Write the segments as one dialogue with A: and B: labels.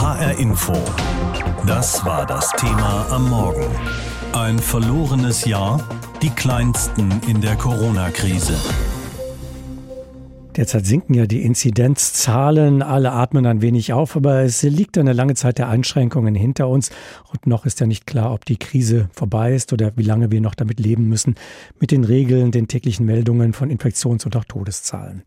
A: HR Info. Das war das Thema am Morgen. Ein verlorenes Jahr, die kleinsten in der Corona-Krise.
B: Derzeit sinken ja die Inzidenzzahlen, alle atmen ein wenig auf, aber es liegt eine lange Zeit der Einschränkungen hinter uns und noch ist ja nicht klar, ob die Krise vorbei ist oder wie lange wir noch damit leben müssen, mit den Regeln, den täglichen Meldungen von Infektions- und auch Todeszahlen.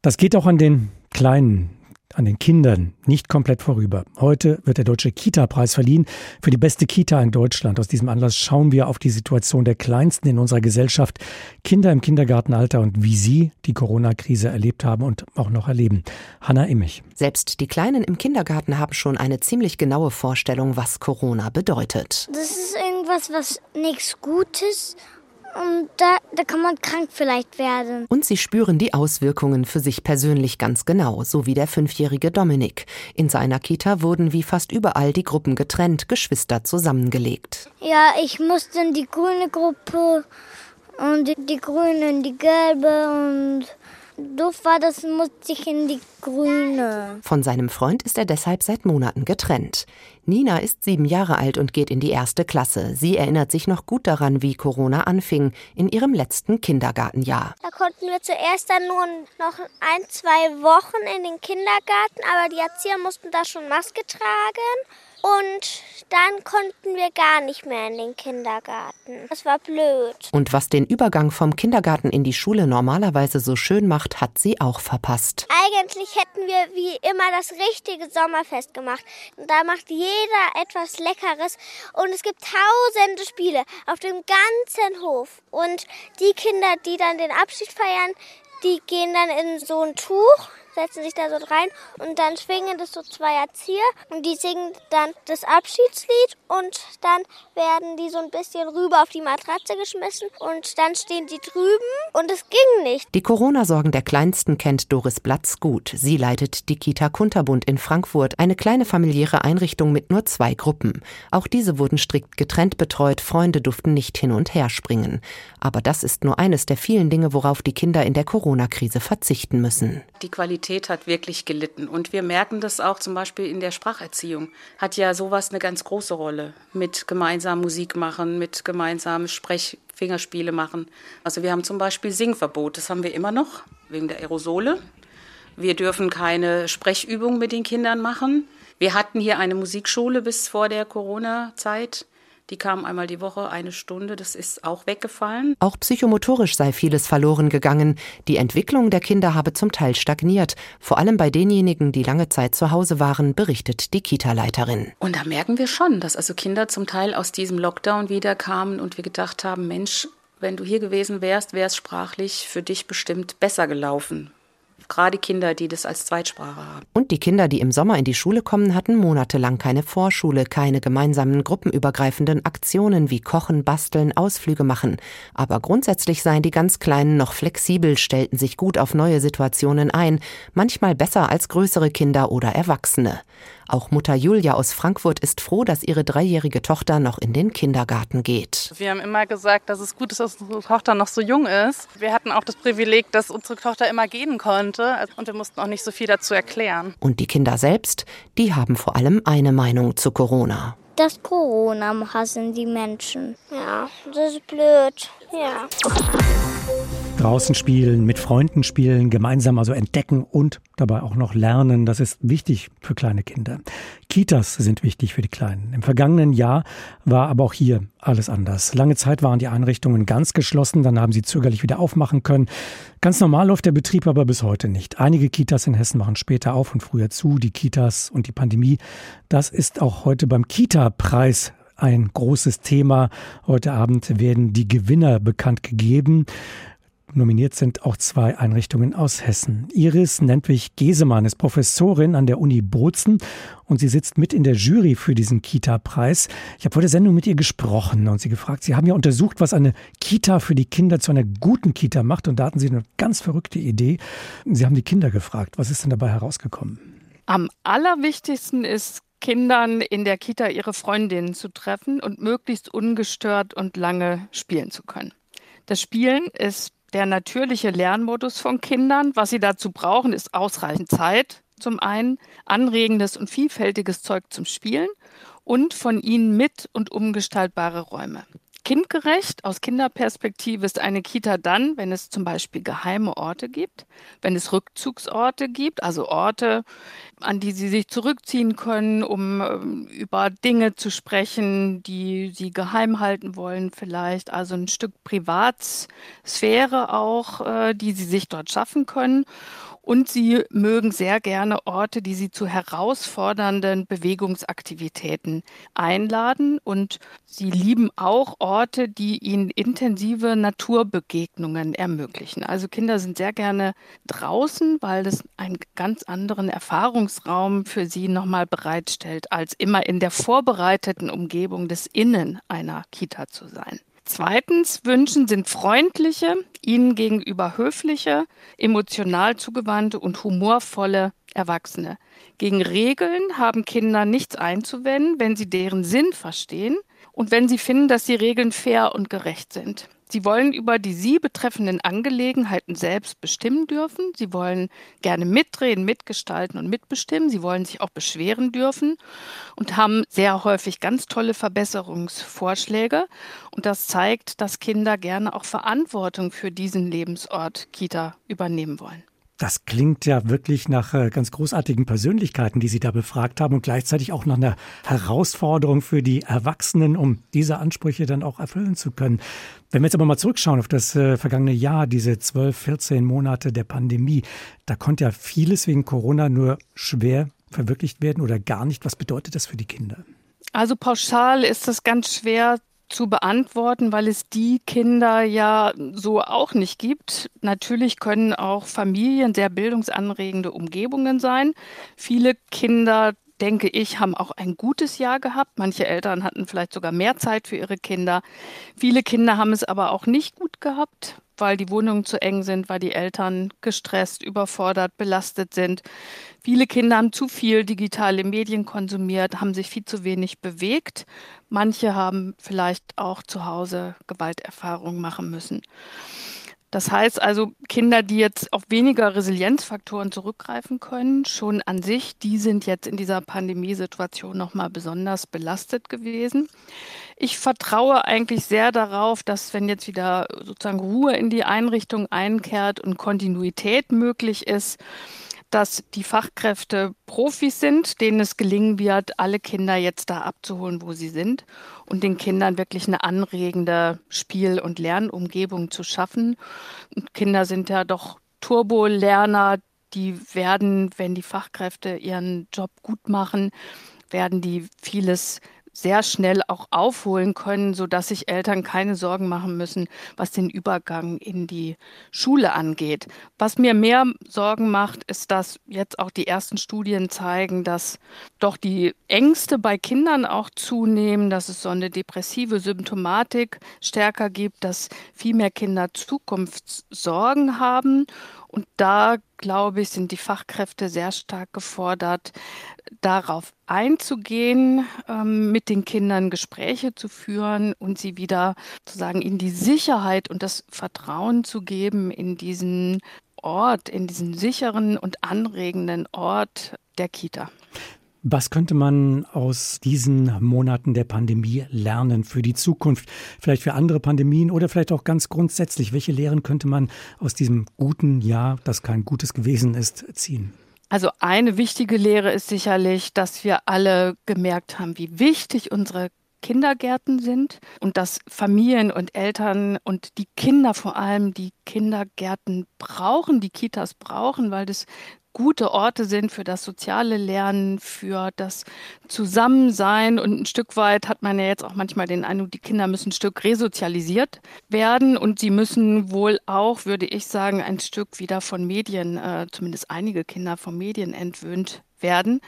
B: Das geht auch an den kleinen an den Kindern nicht komplett vorüber. Heute wird der Deutsche Kita-Preis verliehen für die beste Kita in Deutschland. Aus diesem Anlass schauen wir auf die Situation der Kleinsten in unserer Gesellschaft, Kinder im Kindergartenalter und wie sie die Corona-Krise erlebt haben und auch noch erleben. Hanna Immich.
C: Selbst die Kleinen im Kindergarten haben schon eine ziemlich genaue Vorstellung, was Corona bedeutet.
D: Das ist irgendwas, was nichts Gutes und da, da kann man krank vielleicht werden.
C: Und sie spüren die Auswirkungen für sich persönlich ganz genau, so wie der fünfjährige Dominik. In seiner Kita wurden wie fast überall die Gruppen getrennt, Geschwister zusammengelegt.
D: Ja, ich musste in die grüne Gruppe und die, grüne in die gelbe und doof war, das musste ich in die grüne.
C: Von seinem Freund ist er deshalb seit Monaten getrennt. Nina ist sieben Jahre alt und geht in die erste Klasse. Sie erinnert sich noch gut daran, wie Corona anfing, in ihrem letzten Kindergartenjahr.
E: Da konnten wir zuerst dann nur noch ein, zwei Wochen in den Kindergarten, aber die Erzieher mussten da schon Maske tragen. Und dann konnten wir gar nicht mehr in den Kindergarten. Das war blöd.
C: Und was den Übergang vom Kindergarten in die Schule normalerweise so schön macht, hat sie auch verpasst.
E: Eigentlich hätten wir wie immer das richtige Sommerfest gemacht. Da macht jeder etwas Leckeres. Und es gibt tausende Spiele auf dem ganzen Hof. Und die Kinder, die dann den Abschied feiern, die gehen dann in so ein Tuch setzen sich da so rein und dann schwingen das so zwei Erzieher und die singen dann das Abschiedslied und dann werden die so ein bisschen rüber auf die Matratze geschmissen und dann stehen die drüben und es ging nicht.
C: Die Corona-Sorgen der Kleinsten kennt Doris Blatz gut. Sie leitet die Kita Kunterbund in Frankfurt, eine kleine familiäre Einrichtung mit nur zwei Gruppen. Auch diese wurden strikt getrennt betreut, Freunde durften nicht hin und her springen. Aber das ist nur eines der vielen Dinge, worauf die Kinder in der Corona-Krise verzichten müssen.
F: Die Qualität hat wirklich gelitten. Und wir merken das auch zum Beispiel in der Spracherziehung. Hat ja sowas eine ganz große Rolle. Mit gemeinsam Musik machen, mit gemeinsam Sprechfingerspiele machen. Also wir haben zum Beispiel Singverbot. Das haben wir immer noch, wegen der Aerosole. Wir dürfen keine Sprechübungen mit den Kindern machen. Wir hatten hier eine Musikschule bis vor der Corona-Zeit. Die kamen einmal die Woche, eine Stunde, das ist auch weggefallen.
C: Auch psychomotorisch sei vieles verloren gegangen. Die Entwicklung der Kinder habe zum Teil stagniert. Vor allem bei denjenigen, die lange Zeit zu Hause waren, berichtet die Kita-Leiterin.
F: Und da merken wir schon, dass also Kinder zum Teil aus diesem Lockdown wieder kamen und wir gedacht haben, Mensch, wenn du hier gewesen wärst, wäre es sprachlich für dich bestimmt besser gelaufen gerade Kinder, die das als Zweitsprache haben.
C: Und die Kinder, die im Sommer in die Schule kommen, hatten monatelang keine Vorschule, keine gemeinsamen gruppenübergreifenden Aktionen wie Kochen, Basteln, Ausflüge machen. Aber grundsätzlich seien die ganz Kleinen noch flexibel, stellten sich gut auf neue Situationen ein, manchmal besser als größere Kinder oder Erwachsene. Auch Mutter Julia aus Frankfurt ist froh, dass ihre dreijährige Tochter noch in den Kindergarten geht.
G: Wir haben immer gesagt, dass es gut ist, dass unsere Tochter noch so jung ist. Wir hatten auch das Privileg, dass unsere Tochter immer gehen konnte und wir mussten auch nicht so viel dazu erklären.
C: Und die Kinder selbst, die haben vor allem eine Meinung zu Corona.
D: Das Corona hassen die Menschen.
E: Ja, das ist blöd. Ja.
B: Draußen spielen, mit Freunden spielen, gemeinsam also entdecken und dabei auch noch lernen. Das ist wichtig für kleine Kinder. Kitas sind wichtig für die Kleinen. Im vergangenen Jahr war aber auch hier alles anders. Lange Zeit waren die Einrichtungen ganz geschlossen, dann haben sie zögerlich wieder aufmachen können. Ganz normal läuft der Betrieb aber bis heute nicht. Einige Kitas in Hessen machen später auf und früher zu. Die Kitas und die Pandemie, das ist auch heute beim Kita-Preis ein großes Thema. Heute Abend werden die Gewinner bekannt gegeben. Nominiert sind auch zwei Einrichtungen aus Hessen. Iris Nentwig-Gesemann ist Professorin an der Uni Bozen und sie sitzt mit in der Jury für diesen Kita-Preis. Ich habe vor der Sendung mit ihr gesprochen und sie gefragt, Sie haben ja untersucht, was eine Kita für die Kinder zu einer guten Kita macht und da hatten Sie eine ganz verrückte Idee. Sie haben die Kinder gefragt. Was ist denn dabei herausgekommen?
G: Am allerwichtigsten ist, Kindern in der Kita ihre Freundinnen zu treffen und möglichst ungestört und lange spielen zu können. Das Spielen ist der natürliche Lernmodus von Kindern. Was sie dazu brauchen, ist ausreichend Zeit, zum einen anregendes und vielfältiges Zeug zum Spielen und von ihnen mit und umgestaltbare Räume. Kindgerecht aus Kinderperspektive ist eine Kita dann, wenn es zum Beispiel geheime Orte gibt, wenn es Rückzugsorte gibt, also Orte, an die sie sich zurückziehen können, um ähm, über Dinge zu sprechen, die sie geheim halten wollen, vielleicht, also ein Stück Privatsphäre auch, äh, die sie sich dort schaffen können. Und sie mögen sehr gerne Orte, die sie zu herausfordernden Bewegungsaktivitäten einladen. Und sie lieben auch Orte, die ihnen intensive Naturbegegnungen ermöglichen. Also Kinder sind sehr gerne draußen, weil das einen ganz anderen Erfahrungsraum für sie nochmal bereitstellt, als immer in der vorbereiteten Umgebung des Innen einer Kita zu sein. Zweitens wünschen sind freundliche, ihnen gegenüber höfliche, emotional zugewandte und humorvolle Erwachsene. Gegen Regeln haben Kinder nichts einzuwenden, wenn sie deren Sinn verstehen und wenn sie finden, dass die Regeln fair und gerecht sind. Sie wollen über die sie betreffenden Angelegenheiten selbst bestimmen dürfen. Sie wollen gerne mitreden, mitgestalten und mitbestimmen. Sie wollen sich auch beschweren dürfen und haben sehr häufig ganz tolle Verbesserungsvorschläge. Und das zeigt, dass Kinder gerne auch Verantwortung für diesen Lebensort Kita übernehmen wollen.
B: Das klingt ja wirklich nach äh, ganz großartigen Persönlichkeiten, die Sie da befragt haben und gleichzeitig auch nach einer Herausforderung für die Erwachsenen, um diese Ansprüche dann auch erfüllen zu können. Wenn wir jetzt aber mal zurückschauen auf das äh, vergangene Jahr, diese 12, 14 Monate der Pandemie, da konnte ja vieles wegen Corona nur schwer verwirklicht werden oder gar nicht. Was bedeutet das für die Kinder?
G: Also pauschal ist das ganz schwer zu beantworten, weil es die Kinder ja so auch nicht gibt. Natürlich können auch Familien sehr bildungsanregende Umgebungen sein. Viele Kinder denke ich, haben auch ein gutes Jahr gehabt. Manche Eltern hatten vielleicht sogar mehr Zeit für ihre Kinder. Viele Kinder haben es aber auch nicht gut gehabt, weil die Wohnungen zu eng sind, weil die Eltern gestresst, überfordert, belastet sind. Viele Kinder haben zu viel digitale Medien konsumiert, haben sich viel zu wenig bewegt. Manche haben vielleicht auch zu Hause Gewalterfahrungen machen müssen. Das heißt also, Kinder, die jetzt auf weniger Resilienzfaktoren zurückgreifen können, schon an sich, die sind jetzt in dieser Pandemiesituation nochmal besonders belastet gewesen. Ich vertraue eigentlich sehr darauf, dass wenn jetzt wieder sozusagen Ruhe in die Einrichtung einkehrt und Kontinuität möglich ist, dass die Fachkräfte Profis sind, denen es gelingen wird, alle Kinder jetzt da abzuholen, wo sie sind und den Kindern wirklich eine anregende Spiel- und Lernumgebung zu schaffen. Und Kinder sind ja doch Turbo-Lerner, die werden, wenn die Fachkräfte ihren Job gut machen, werden die vieles sehr schnell auch aufholen können, sodass sich Eltern keine Sorgen machen müssen, was den Übergang in die Schule angeht. Was mir mehr Sorgen macht, ist, dass jetzt auch die ersten Studien zeigen, dass doch die Ängste bei Kindern auch zunehmen, dass es so eine depressive Symptomatik stärker gibt, dass viel mehr Kinder Zukunftssorgen haben und da, glaube ich, sind die Fachkräfte sehr stark gefordert, darauf einzugehen, ähm, mit den Kindern Gespräche zu führen und sie wieder sozusagen in die Sicherheit und das Vertrauen zu geben in diesen Ort, in diesen sicheren und anregenden Ort der Kita.
B: Was könnte man aus diesen Monaten der Pandemie lernen für die Zukunft? Vielleicht für andere Pandemien oder vielleicht auch ganz grundsätzlich. Welche Lehren könnte man aus diesem guten Jahr, das kein gutes gewesen ist, ziehen?
G: Also eine wichtige Lehre ist sicherlich, dass wir alle gemerkt haben, wie wichtig unsere Kindergärten sind und dass Familien und Eltern und die Kinder vor allem die Kindergärten brauchen, die Kitas brauchen, weil das gute Orte sind für das soziale Lernen, für das Zusammensein. Und ein Stück weit hat man ja jetzt auch manchmal den Eindruck, die Kinder müssen ein Stück resozialisiert werden und sie müssen wohl auch, würde ich sagen, ein Stück wieder von Medien, äh, zumindest einige Kinder von Medien entwöhnt werden.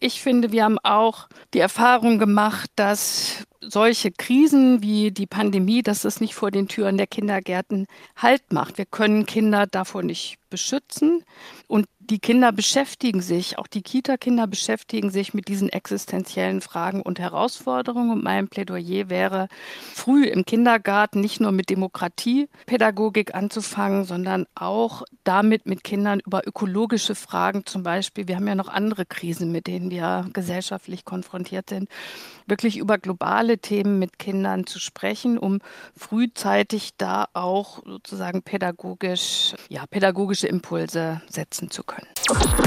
G: Ich finde, wir haben auch die Erfahrung gemacht, dass solche Krisen wie die Pandemie, dass es nicht vor den Türen der Kindergärten Halt macht. Wir können Kinder davor nicht beschützen. Und die Kinder beschäftigen sich, auch die Kita-Kinder beschäftigen sich mit diesen existenziellen Fragen und Herausforderungen. Und mein Plädoyer wäre, früh im Kindergarten nicht nur mit Demokratiepädagogik anzufangen, sondern auch damit mit Kindern über ökologische Fragen zum Beispiel. Wir haben ja noch andere Krisen, mit denen wir gesellschaftlich konfrontiert sind. Wirklich über globale Themen mit Kindern zu sprechen, um frühzeitig da auch sozusagen pädagogisch, ja, pädagogische Impulse setzen zu können. Broken.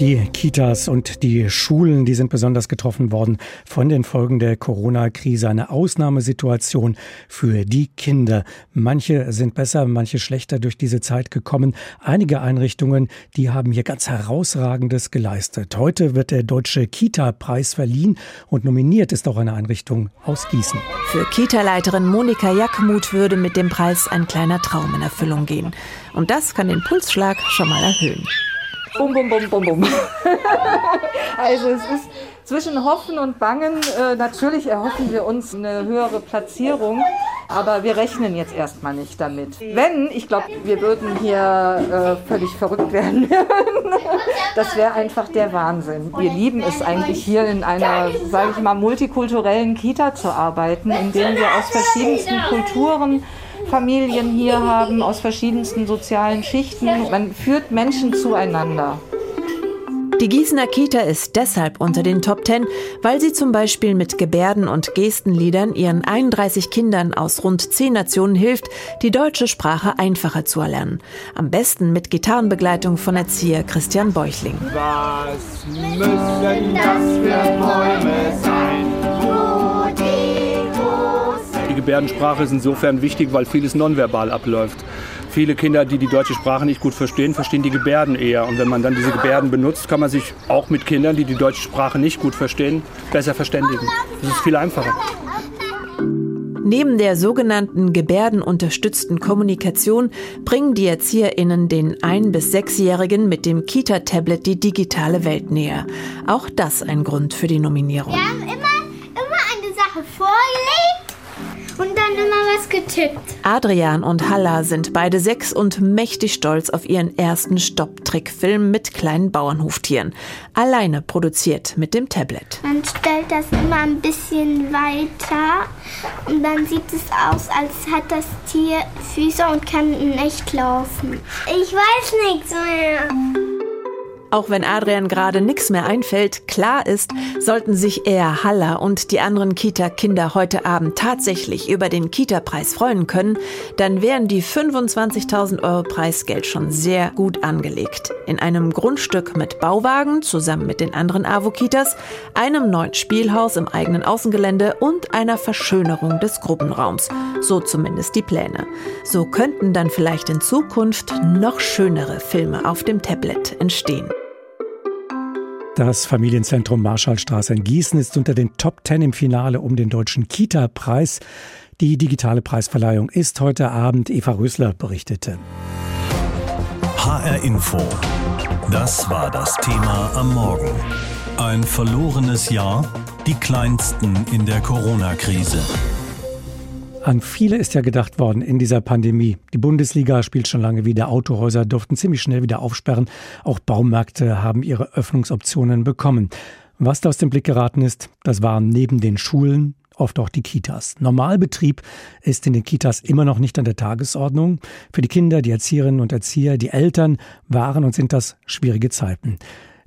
B: Die Kitas und die Schulen, die sind besonders getroffen worden von den Folgen der Corona-Krise. Eine Ausnahmesituation für die Kinder. Manche sind besser, manche schlechter durch diese Zeit gekommen. Einige Einrichtungen, die haben hier ganz herausragendes geleistet. Heute wird der Deutsche Kita-Preis verliehen und nominiert ist auch eine Einrichtung aus Gießen.
H: Für Kita-Leiterin Monika Jackmuth würde mit dem Preis ein kleiner Traum in Erfüllung gehen. Und das kann den Pulsschlag schon mal erhöhen.
I: Bum, bum, bum, bum, bum. also es ist zwischen Hoffen und Bangen. Äh, natürlich erhoffen wir uns eine höhere Platzierung, aber wir rechnen jetzt erstmal nicht damit. Wenn, ich glaube, wir würden hier äh, völlig verrückt werden. das wäre einfach der Wahnsinn. Wir lieben es eigentlich hier in einer, sage ich mal, multikulturellen Kita zu arbeiten, in der wir aus verschiedensten Kulturen Familien hier haben aus verschiedensten sozialen Schichten. Man führt Menschen zueinander.
H: Die Gießener Kita ist deshalb unter den Top Ten, weil sie zum Beispiel mit Gebärden- und Gestenliedern ihren 31 Kindern aus rund 10 Nationen hilft, die deutsche Sprache einfacher zu erlernen. Am besten mit Gitarrenbegleitung von Erzieher Christian Beuchling. Was müssen das für Bäume sein?
J: Die Gebärdensprache ist insofern wichtig, weil vieles nonverbal abläuft. Viele Kinder, die die deutsche Sprache nicht gut verstehen, verstehen die Gebärden eher. Und wenn man dann diese Gebärden benutzt, kann man sich auch mit Kindern, die die deutsche Sprache nicht gut verstehen, besser verständigen. Das ist viel einfacher.
H: Neben der sogenannten gebärdenunterstützten Kommunikation bringen die ErzieherInnen den ein- bis sechsjährigen mit dem Kita-Tablet die digitale Welt näher. Auch das ein Grund für die Nominierung.
E: Wir und dann immer was getippt.
H: Adrian und Halla sind beide sechs und mächtig stolz auf ihren ersten Stopptrickfilm mit kleinen Bauernhoftieren. Alleine produziert mit dem Tablet.
E: Man stellt das immer ein bisschen weiter und dann sieht es aus, als hat das Tier Füße und kann in echt laufen. Ich weiß nichts mehr.
H: Auch wenn Adrian gerade nichts mehr einfällt, klar ist, sollten sich er, Halla und die anderen Kita-Kinder heute Abend tatsächlich über den Kita-Preis freuen können, dann wären die 25.000 Euro Preisgeld schon sehr gut angelegt. In einem Grundstück mit Bauwagen zusammen mit den anderen AWO-Kitas, einem neuen Spielhaus im eigenen Außengelände und einer Verschönerung des Gruppenraums. So zumindest die Pläne. So könnten dann vielleicht in Zukunft noch schönere Filme auf dem Tablet entstehen.
B: Das Familienzentrum Marschallstraße in Gießen ist unter den Top Ten im Finale um den deutschen Kita-Preis. Die digitale Preisverleihung ist heute Abend. Eva Rösler berichtete.
A: HR Info. Das war das Thema am Morgen. Ein verlorenes Jahr, die kleinsten in der Corona-Krise.
B: An viele ist ja gedacht worden in dieser Pandemie. Die Bundesliga spielt schon lange wieder. Autohäuser durften ziemlich schnell wieder aufsperren. Auch Baumärkte haben ihre Öffnungsoptionen bekommen. Was da aus dem Blick geraten ist, das waren neben den Schulen oft auch die Kitas. Normalbetrieb ist in den Kitas immer noch nicht an der Tagesordnung. Für die Kinder, die Erzieherinnen und Erzieher, die Eltern waren und sind das schwierige Zeiten.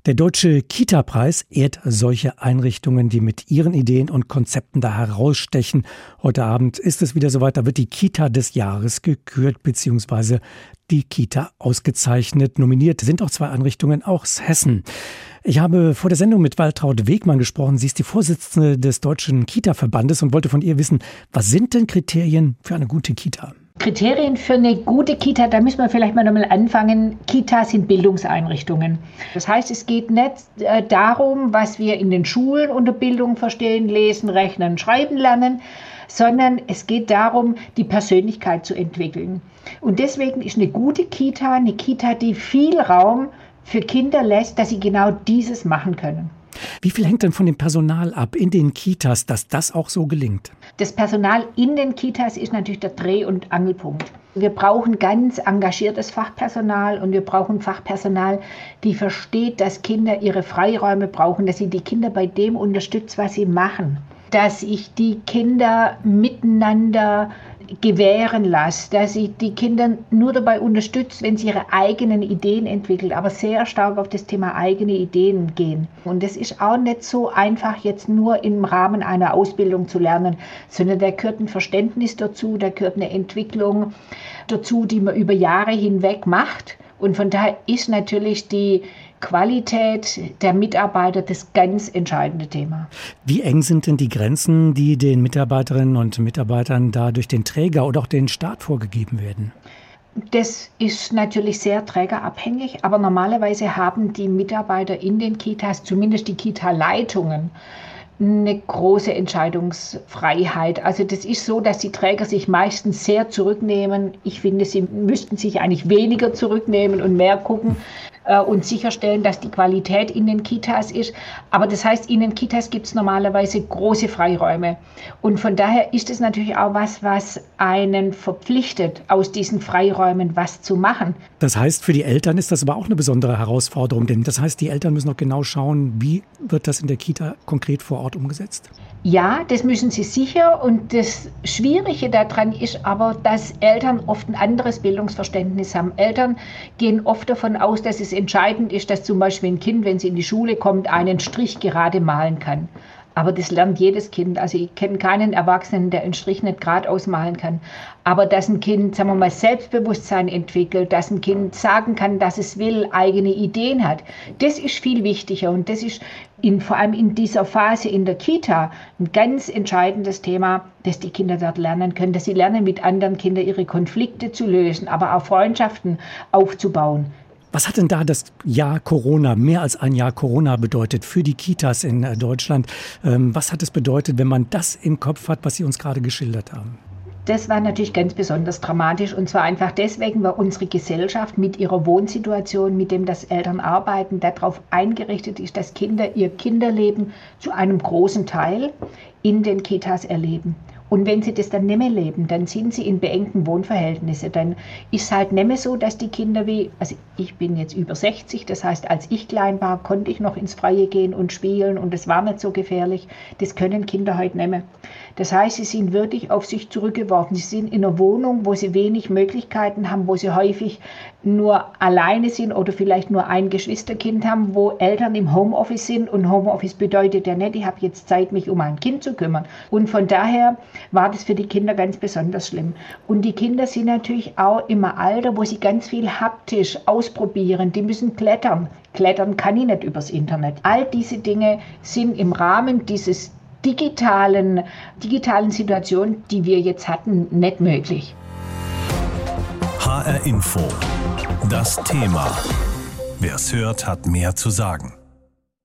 B: Der Deutsche Kita-Preis ehrt solche Einrichtungen, die mit ihren Ideen und Konzepten da herausstechen. Heute Abend ist es wieder soweit, da wird die Kita des Jahres gekürt, beziehungsweise die Kita ausgezeichnet. Nominiert sind auch zwei Einrichtungen aus Hessen. Ich habe vor der Sendung mit Waltraud Wegmann gesprochen. Sie ist die Vorsitzende des Deutschen Kita-Verbandes und wollte von ihr wissen, was sind denn Kriterien für eine gute Kita?
K: Kriterien für eine gute Kita, da müssen wir vielleicht mal nochmal anfangen. Kitas sind Bildungseinrichtungen. Das heißt, es geht nicht äh, darum, was wir in den Schulen unter Bildung verstehen, lesen, rechnen, schreiben lernen, sondern es geht darum, die Persönlichkeit zu entwickeln. Und deswegen ist eine gute Kita eine Kita, die viel Raum für Kinder lässt, dass sie genau dieses machen können.
B: Wie viel hängt denn von dem Personal ab in den Kitas, dass das auch so gelingt?
K: Das Personal in den Kitas ist natürlich der Dreh- und Angelpunkt. Wir brauchen ganz engagiertes Fachpersonal und wir brauchen Fachpersonal, die versteht, dass Kinder ihre Freiräume brauchen, dass sie die Kinder bei dem unterstützt, was sie machen dass ich die Kinder miteinander gewähren lasse, dass ich die Kinder nur dabei unterstütze, wenn sie ihre eigenen Ideen entwickeln, aber sehr stark auf das Thema eigene Ideen gehen. Und das ist auch nicht so einfach jetzt nur im Rahmen einer Ausbildung zu lernen, sondern da gehört ein Verständnis dazu, da gehört eine Entwicklung dazu, die man über Jahre hinweg macht. Und von daher ist natürlich die Qualität der Mitarbeiter das ganz entscheidende Thema.
B: Wie eng sind denn die Grenzen, die den Mitarbeiterinnen und Mitarbeitern da durch den Träger oder auch den Staat vorgegeben werden?
K: Das ist natürlich sehr trägerabhängig, aber normalerweise haben die Mitarbeiter in den Kitas, zumindest die Kita-Leitungen, eine große Entscheidungsfreiheit. Also das ist so, dass die Träger sich meistens sehr zurücknehmen. Ich finde, sie müssten sich eigentlich weniger zurücknehmen und mehr gucken, äh, und sicherstellen, dass die Qualität in den Kitas ist. Aber das heißt, in den Kitas gibt es normalerweise große Freiräume. Und von daher ist es natürlich auch was, was einen verpflichtet, aus diesen Freiräumen was zu machen.
B: Das heißt, für die Eltern ist das aber auch eine besondere Herausforderung, denn das heißt, die Eltern müssen auch genau schauen, wie wird das in der Kita konkret vor Ort umgesetzt?
K: Ja, das müssen sie sicher. Und das Schwierige daran ist aber, dass Eltern oft ein anderes Bildungsverständnis haben. Eltern gehen oft davon aus, dass es entscheidend ist, dass zum Beispiel ein Kind, wenn es in die Schule kommt, einen Strich gerade malen kann. Aber das lernt jedes Kind. Also ich kenne keinen Erwachsenen, der einen Strich nicht gerade ausmalen kann. Aber dass ein Kind, sagen wir mal, Selbstbewusstsein entwickelt, dass ein Kind sagen kann, dass es will, eigene Ideen hat, das ist viel wichtiger. Und das ist in, vor allem in dieser Phase in der Kita ein ganz entscheidendes Thema, dass die Kinder dort lernen können, dass sie lernen, mit anderen Kindern ihre Konflikte zu lösen, aber auch Freundschaften aufzubauen.
B: Was hat denn da das Jahr Corona, mehr als ein Jahr Corona bedeutet für die Kitas in äh, Deutschland? Ähm, was hat es bedeutet, wenn man das im Kopf hat, was Sie uns gerade geschildert haben?
K: Das war natürlich ganz besonders dramatisch und zwar einfach deswegen, weil unsere Gesellschaft mit ihrer Wohnsituation, mit dem das Eltern arbeiten, darauf eingerichtet ist, dass Kinder ihr Kinderleben zu einem großen Teil in den Kitas erleben. Und wenn sie das dann nicht mehr leben, dann sind sie in beengten Wohnverhältnissen. Dann ist es halt nicht mehr so, dass die Kinder wie, also ich bin jetzt über 60, das heißt, als ich klein war, konnte ich noch ins Freie gehen und spielen und es war nicht so gefährlich. Das können Kinder heute nicht mehr. Das heißt, sie sind wirklich auf sich zurückgeworfen. Sie sind in einer Wohnung, wo sie wenig Möglichkeiten haben, wo sie häufig nur alleine sind oder vielleicht nur ein Geschwisterkind haben, wo Eltern im Homeoffice sind. Und Homeoffice bedeutet ja nicht, ich habe jetzt Zeit, mich um ein Kind zu kümmern. Und von daher war das für die Kinder ganz besonders schlimm. Und die Kinder sind natürlich auch im Alter, wo sie ganz viel haptisch ausprobieren. Die müssen klettern. Klettern kann ich nicht übers Internet. All diese Dinge sind im Rahmen dieses digitalen, digitalen Situation, die wir jetzt hatten, nicht möglich.
A: HR Info. Das Thema. Wer es hört, hat mehr zu sagen.